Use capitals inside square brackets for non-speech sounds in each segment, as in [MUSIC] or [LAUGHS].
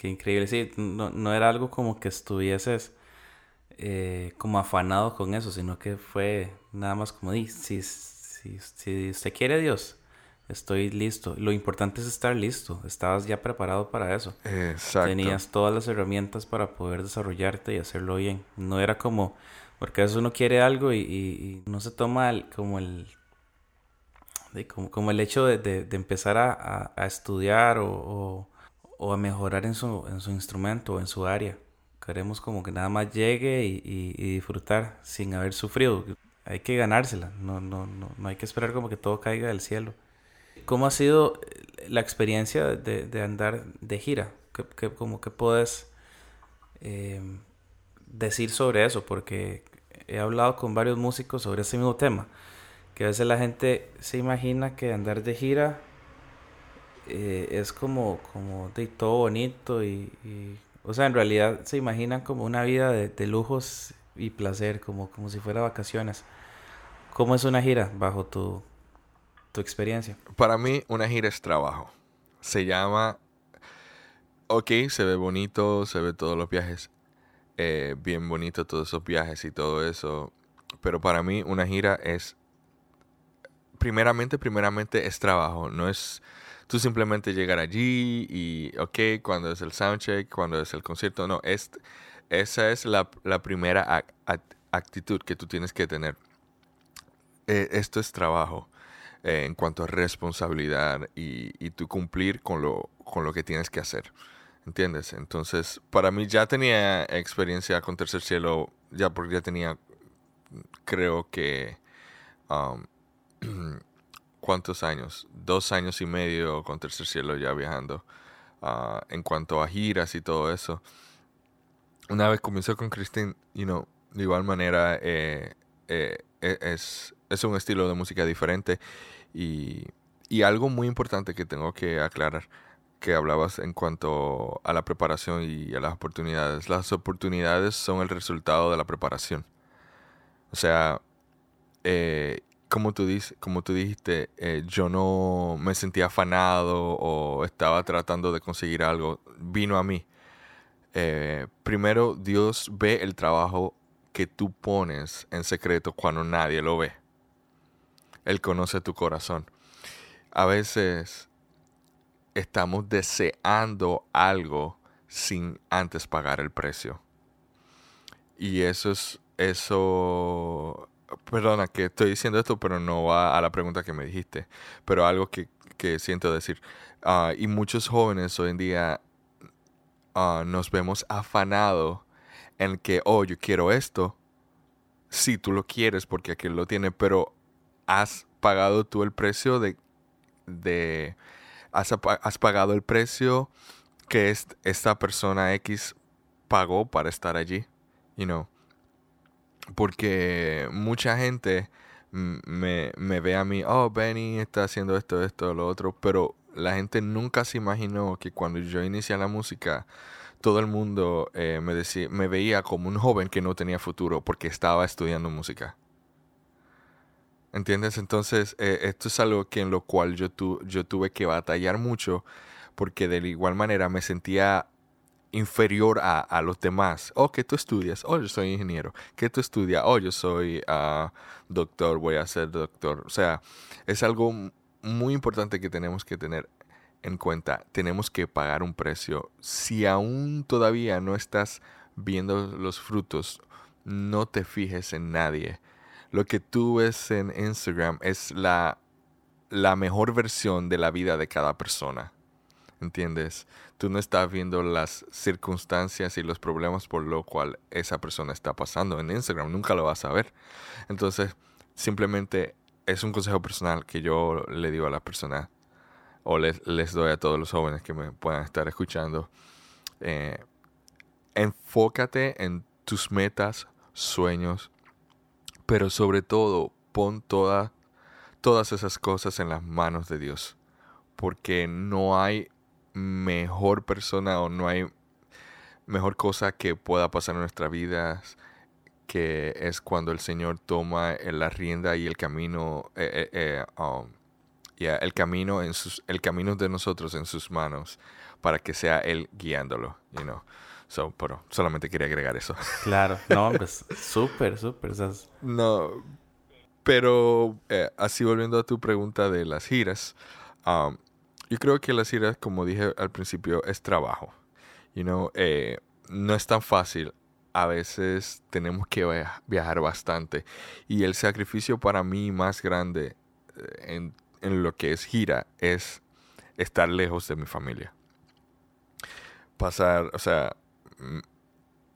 qué increíble. Sí, no, no era algo como que estuvieses eh, como afanado con eso, sino que fue nada más como, di, si, si, si usted quiere Dios, estoy listo. Lo importante es estar listo. Estabas ya preparado para eso. Exacto. Tenías todas las herramientas para poder desarrollarte y hacerlo bien. No era como, porque a veces uno quiere algo y, y, no se toma como el como, como, el hecho de, de, empezar a, a, estudiar o, o, a mejorar en su, en su instrumento o en su área. Queremos como que nada más llegue y, y, disfrutar sin haber sufrido. Hay que ganársela, no, no, no, no hay que esperar como que todo caiga del cielo. ¿Cómo ha sido la experiencia de, de andar de gira? ¿Qué, qué, como que puedes eh, decir sobre eso? Porque he hablado con varios músicos sobre ese mismo tema. Que a veces la gente se imagina que andar de gira eh, es como, como de todo bonito y, o sea, en realidad se imaginan como una vida de, de lujos y placer, como, como si fuera vacaciones. ¿Cómo es una gira bajo tu tu experiencia? Para mí, una gira es trabajo. Se llama. Ok, se ve bonito, se ve todos los viajes. Eh, bien bonito todos esos viajes y todo eso. Pero para mí, una gira es. Primeramente, primeramente es trabajo. No es tú simplemente llegar allí y, ok, cuando es el soundcheck, cuando es el concierto. No, es, esa es la, la primera actitud que tú tienes que tener. Eh, esto es trabajo. Eh, en cuanto a responsabilidad y, y tú cumplir con lo, con lo que tienes que hacer. ¿Entiendes? Entonces, para mí ya tenía experiencia con Tercer Cielo, ya porque ya tenía, creo que, um, [CLEARS THROAT] ¿cuántos años? Dos años y medio con Tercer Cielo ya viajando. Uh, en cuanto a giras y todo eso. Una vez comenzó con Christine, you know, de igual manera eh, eh, e, es, es un estilo de música diferente y, y algo muy importante que tengo que aclarar que hablabas en cuanto a la preparación y a las oportunidades. Las oportunidades son el resultado de la preparación. O sea, eh, como, tú dices, como tú dijiste, eh, yo no me sentía afanado o estaba tratando de conseguir algo. Vino a mí. Eh, primero, Dios ve el trabajo que tú pones en secreto cuando nadie lo ve. Él conoce tu corazón. A veces estamos deseando algo sin antes pagar el precio. Y eso es, eso, perdona que estoy diciendo esto, pero no va a la pregunta que me dijiste, pero algo que, siento decir. Ah, y muchos jóvenes hoy en día ah, nos vemos afanados en que, oh, yo quiero esto. Si tú lo quieres porque aquel lo tiene, pero has pagado tú el precio de... de has, has pagado el precio que esta persona X pagó para estar allí, you know. Porque mucha gente me, ve a mí, oh, Benny está haciendo esto, esto, lo otro, pero la gente nunca se imaginó que cuando yo inicié la música, todo el mundo eh, me, decía, me veía como un joven que no tenía futuro porque estaba estudiando música. ¿Entiendes? Entonces, eh, esto es algo que en lo cual yo, tu, yo tuve que batallar mucho porque de igual manera me sentía inferior a, los demás. Oh, que tú estudias. Oh, yo soy ingeniero. Que tú estudias. Oh, yo soy uh, doctor. Voy a ser doctor. O sea, es algo muy importante que tenemos que tener en cuenta. Tenemos que pagar un precio. Si aún todavía no estás viendo los frutos, no te fijes en nadie lo que tú ves en Instagram es la, la mejor versión de la vida de cada persona. ¿Entiendes? Tú no estás viendo las circunstancias y los problemas por lo cual esa persona está pasando en Instagram. Nunca lo vas a ver. Entonces, simplemente es un consejo personal que yo le digo a la persona o les, les doy a todos los jóvenes que me puedan estar escuchando. Eh, enfócate en tus metas, sueños, pero sobre todo, pon todas esas cosas en las manos de Dios. Porque no hay mejor persona o no hay mejor cosa que pueda pasar en nuestra vida que es cuando el Señor toma la rienda y el camino, eh, eh, eh, um, el camino en sus, el camino de nosotros en sus manos para que sea él guiándolo, you know. So, pero solamente quería agregar eso. [LAUGHS] Claro, no, pues súper, súper. No, pero eh, así volviendo a tu pregunta de las giras, um, yo creo que las giras, como dije al principio, es trabajo. You know, eh, no es tan fácil. A veces tenemos que viajar bastante. Y el sacrificio para mí más grande eh, en, en lo que es gira es estar lejos de mi familia. Pasar, o sea, mm,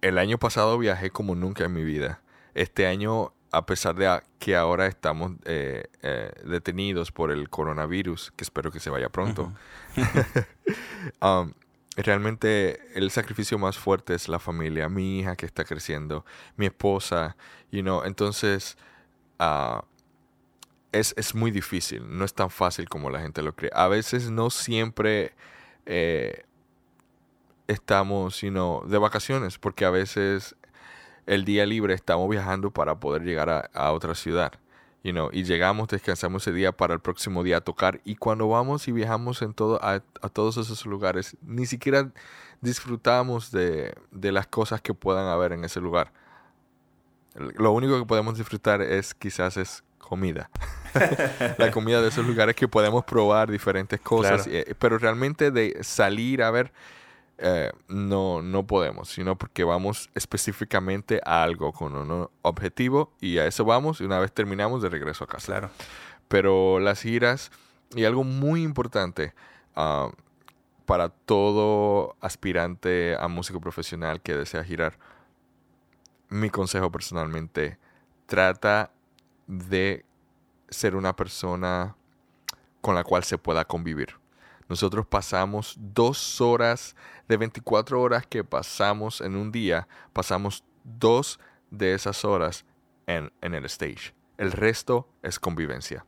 el año pasado viajé como nunca en mi vida. Este año a pesar de que ahora estamos eh, eh, detenidos por el coronavirus, que espero que se vaya pronto, [LAUGHS] um, realmente el sacrificio más fuerte es la familia, mi hija que está creciendo, mi esposa, you know, entonces uh, es, es, muy difícil, no es tan fácil como la gente lo cree. A veces no siempre eh, estamos, you know, de vacaciones, porque a veces el día libre estamos viajando para poder llegar a, otra ciudad. You know, y llegamos, descansamos ese día para el próximo día a tocar. Y cuando vamos y viajamos en todo, a, todos esos lugares, ni siquiera disfrutamos de, de, las cosas que puedan haber en ese lugar. Lo único que podemos disfrutar es quizás es comida. [LAUGHS] la comida de esos lugares que podemos probar diferentes cosas. Eh, pero realmente de salir a ver eh, no, no podemos, sino porque vamos específicamente a algo con un objetivo y a eso vamos y una vez terminamos de regreso a casa. Claro. Pero las giras, y algo muy importante ah, para todo aspirante a músico profesional que desea girar, mi consejo personalmente, trata de ser una persona con la cual se pueda convivir. Nosotros pasamos dos horas de 24 horas que pasamos en un día, pasamos dos de esas horas en, el stage. El resto es convivencia.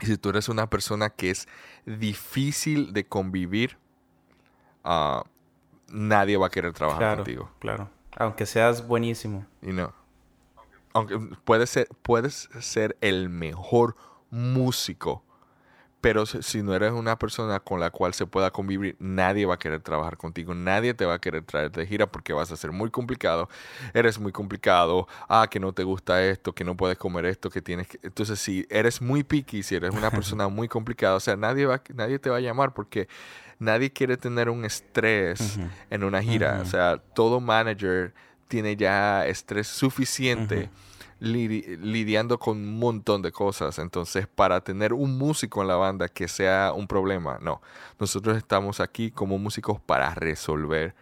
Y si tú eres una persona que es difícil de convivir, ah, nadie va a querer trabajar contigo. Claro, aunque seas buenísimo. Y no. Aunque puedes ser, puedes ser el mejor músico pero si no eres una persona con la cual se pueda convivir, nadie va a querer trabajar contigo, nadie te va a querer traer de gira porque vas a ser muy complicado, eres muy complicado, ah, que no te gusta esto, que no puedes comer esto, que tienes que... Entonces, si eres muy picky, si eres una [LAUGHS] persona muy complicada, o sea, nadie, va, nadie te va a llamar porque nadie quiere tener un estrés en una gira, o sea, todo manager tiene ya estrés suficiente lidiando con un montón de cosas. Entonces, para tener un músico en la banda que sea un problema, no. Nosotros estamos aquí como músicos para resolver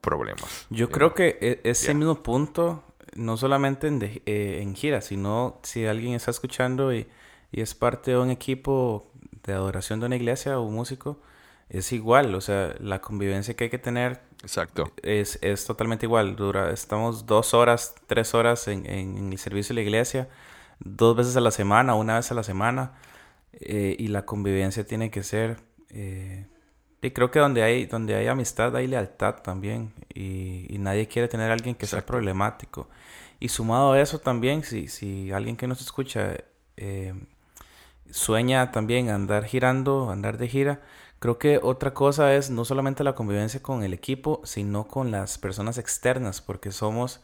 problemas. Yo creo que e, ese mismo punto, no solamente en, eh, en gira, sino si alguien está escuchando y, y es parte de un equipo de adoración de una iglesia o un músico, es igual, o sea, la convivencia que hay que tener Exacto. Es, es totalmente igual. Dura, estamos dos horas, tres horas en, en, el servicio de la iglesia, dos veces a la semana, una vez a la semana. Eh, y la convivencia tiene que ser. Eh, y creo que donde hay, donde hay amistad hay lealtad también. Y, y nadie quiere tener a alguien que sea problemático. Y sumado a eso también, si, si alguien que nos escucha eh, sueña también andar girando, andar de gira, Creo que otra cosa es no solamente la convivencia con el equipo, sino con las personas externas, porque somos,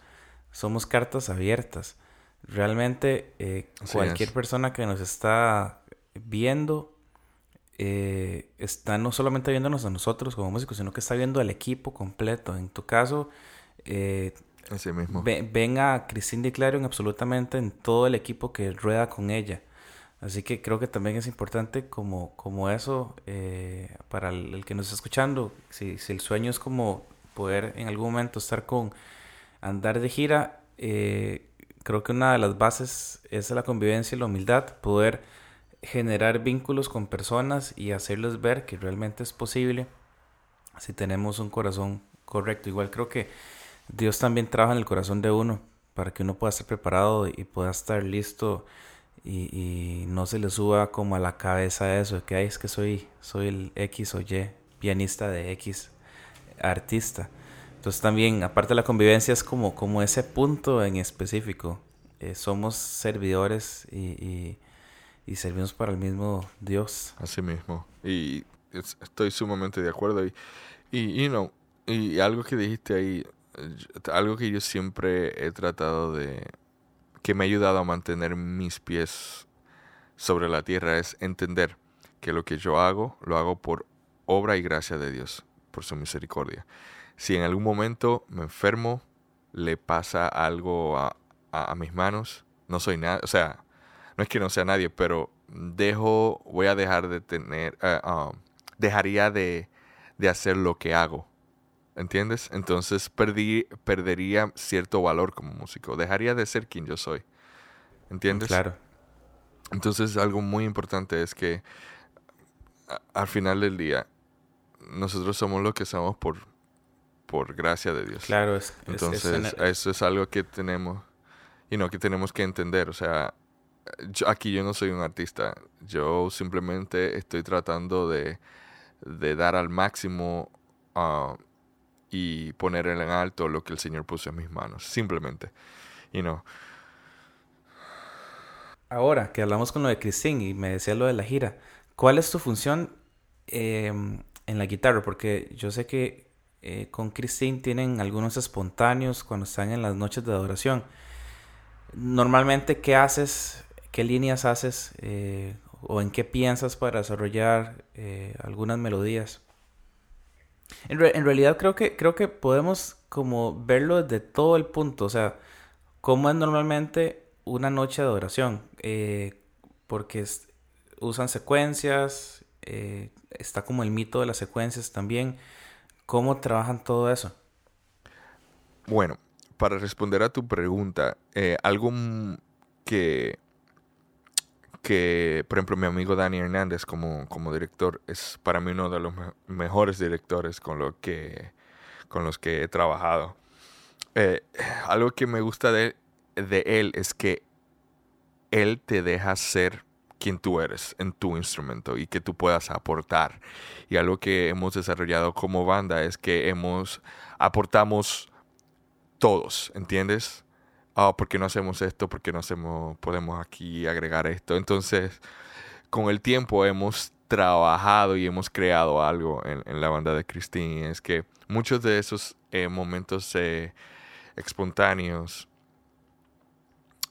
somos cartas abiertas. Realmente eh, cualquier persona que nos está viendo eh, está no solamente viéndonos a nosotros como músicos, sino que está viendo al equipo completo. En tu caso, eh, mismo. ven a Cristina Di absolutamente en todo el equipo que rueda con ella. Así que creo que también es importante como, como eso eh, para el, que nos está escuchando. Si, si, el sueño es como poder en algún momento estar con andar de gira, eh, creo que una de las bases es la convivencia y la humildad, poder generar vínculos con personas y hacerles ver que realmente es posible si tenemos un corazón correcto. Igual creo que Dios también trabaja en el corazón de uno para que uno pueda estar preparado y pueda estar listo y, no se le suba como a la cabeza eso, que es que soy, soy el X o Y pianista de X artista. Entonces también, aparte de la convivencia, es como, como ese punto en específico. Eh, somos servidores y, y, servimos para el mismo Dios. Así mismo. Y estoy sumamente de acuerdo. Y, y, you know, y algo que dijiste ahí, algo que yo siempre he tratado de, que me ha ayudado a mantener mis pies sobre la tierra es entender que lo que yo hago, lo hago por obra y gracia de Dios, por su misericordia. Si en algún momento me enfermo, le pasa algo a, a, mis manos, no soy nada, o sea, no es que no sea nadie, pero dejo, voy a dejar de tener, eh, um, dejaría de, de hacer lo que hago ¿Entiendes? Entonces perdí, perdería cierto valor como músico. Dejaría de ser quien yo soy. ¿Entiendes? Claro. Entonces algo muy importante es que al final del día nosotros somos lo que somos por, por gracia de Dios. Claro, es, entonces eso es algo que tenemos y no que tenemos que entender. O sea, aquí yo no soy un artista. Yo simplemente estoy tratando de, de dar al máximo uh, y poner en alto lo que el Señor puso en mis manos. Simplemente. Y no. Ahora que hablamos con lo de Christine y me decía lo de la gira, ¿cuál es tu función em, en la guitarra? Porque yo sé que eh, con Christine tienen algunos espontáneos cuando están en las noches de adoración. Normalmente, ¿qué haces? ¿Qué líneas haces? Eh, ¿O en qué piensas para desarrollar eh, algunas melodías? En, realidad creo que, creo que podemos como verlo desde todo el punto, o sea, cómo es normalmente una noche de adoración, eh, porque usan secuencias, eh, está como el mito de las secuencias también, cómo trabajan todo eso. Bueno, para responder a tu pregunta, eh, algo que que, por ejemplo, mi amigo Dani Hernández como, como director es para mí uno de los mejores directores con, lo que, con los que he trabajado. Eh, algo que me gusta de, de él es que él te deja ser quien tú eres en tu instrumento y que tú puedas aportar. Y algo que hemos desarrollado como banda es que hemos aportamos todos, ¿entiendes? Oh, ¿por qué no hacemos esto? ¿Por qué no hacemos, podemos aquí agregar esto? Entonces, con el tiempo hemos trabajado y hemos creado algo en, la banda de Christine. Es que muchos de esos eh, momentos eh, espontáneos,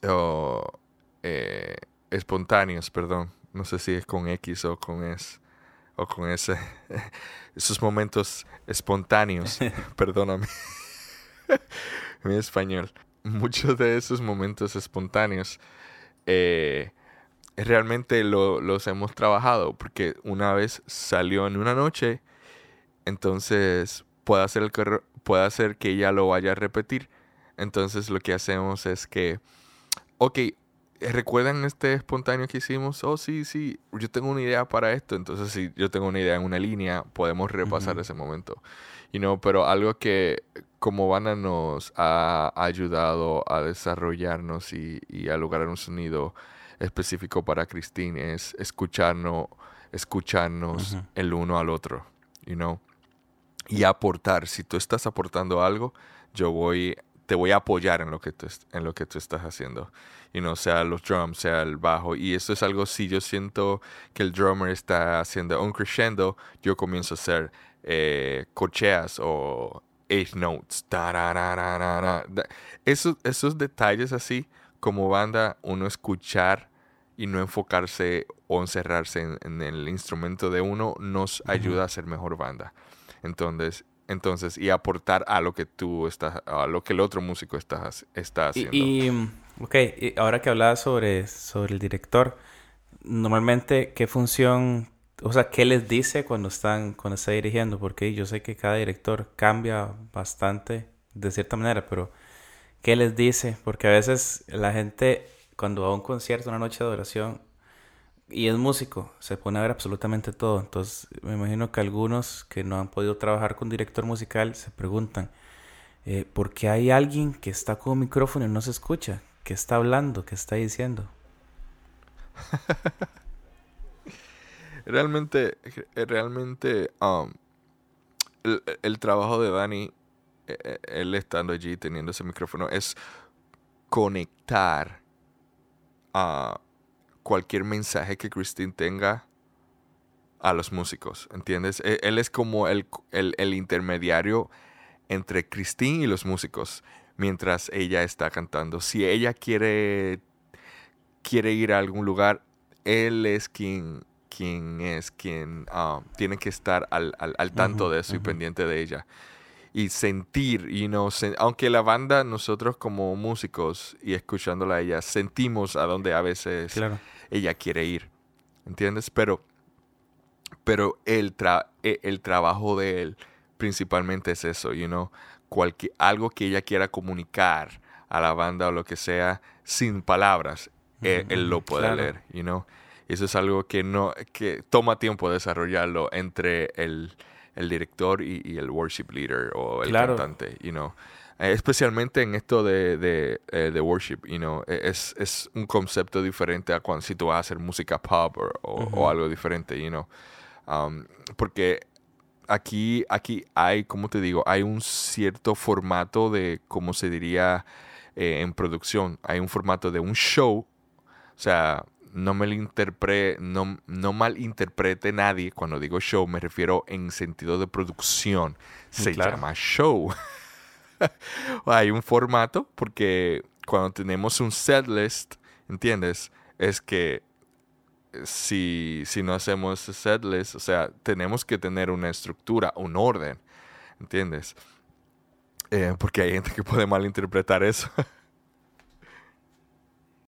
o eh, espontáneos, perdón, no sé si es con X o con S, o con S, [LAUGHS] esos momentos espontáneos, [LAUGHS] perdóname, [LAUGHS] mi español, muchos de esos momentos espontáneos eh, realmente los hemos trabajado porque una vez salió en una noche, entonces puede hacer, el puede hacer que ella lo vaya a repetir. Entonces lo que hacemos es que, ok, ¿recuerdan este espontáneo que hicimos? Oh, sí, sí, yo tengo una idea para esto. Entonces si yo tengo una idea en una línea, podemos repasar ese momento. Y no, pero algo que como banda nos ha ayudado a desarrollarnos y, a lograr un sonido específico para Christine es escucharnos, escucharnos el uno al otro, you know? Y aportar. Si tú estás aportando algo, yo voy, te voy a apoyar en lo que tú, en lo que tú estás haciendo. Y no sea los drums, sea el bajo. Y eso es algo, si yo siento que el drummer está haciendo un crescendo, yo comienzo a hacer eh, cocheas o eighth notes. Esos, esos detalles así, como banda, uno escuchar y no enfocarse o encerrarse en, el instrumento de uno, nos ayuda a ser mejor banda. Entonces, entonces, y aportar a lo que tú estás, a lo que el otro músico está, está haciendo. Y, ok, ahora que hablabas sobre, sobre el director, normalmente, ¿qué función o sea, ¿qué les dice cuando están, cuando está dirigiendo? Porque yo sé que cada director cambia bastante de cierta manera, pero ¿qué les dice? Porque a veces la gente, cuando va a un concierto, una noche de adoración, y es músico, se pone a ver absolutamente todo. Entonces, me imagino que algunos que no han podido trabajar con director musical se preguntan, eh, ¿por qué hay alguien que está con un micrófono y no se escucha? ¿Qué está hablando? ¿Qué está diciendo? [LAUGHS] Realmente, eh, realmente, um, el, trabajo de Dani, eh, eh, él estando allí teniendo ese micrófono, es conectar a cualquier mensaje que Christine tenga a los músicos, ¿entiendes? E, él, es como el, el, intermediario entre Christine y los músicos mientras ella está cantando. Si ella quiere, quiere ir a algún lugar, él es quien, quien es quien ah, tiene que estar al, al, tanto de eso y pendiente de ella. Y sentir, you know, aunque la banda, nosotros como músicos y escuchándola a ella, sentimos a dónde a veces ella quiere ir. ¿Entiendes? Pero pero el, e, el trabajo de él principalmente es eso, you know, cualquier, algo que ella quiera comunicar a la banda o lo que sea sin palabras, e, él, lo puede leer, you know. Eso es algo que no que toma tiempo desarrollarlo entre el, el director y, el worship leader o el cantante, you know. Eh, especialmente en esto de, de, eh, de, worship, you know, e, es, es un concepto diferente a cuando si tú vas a hacer música pop o, o algo diferente, you know. Porque aquí, aquí hay, como te digo, hay un cierto formato de, como se diría eh, en producción, hay un formato de un show, o sea, no me no, no malinterprete nadie cuando digo show, me refiero en sentido de producción, se llama show. [LAUGHS] hay un formato porque cuando tenemos un setlist, ¿entiendes? Es que si, si no hacemos setlist, o sea, tenemos que tener una estructura, un orden, ¿entiendes? Eh, porque hay gente que puede malinterpretar eso. [LAUGHS]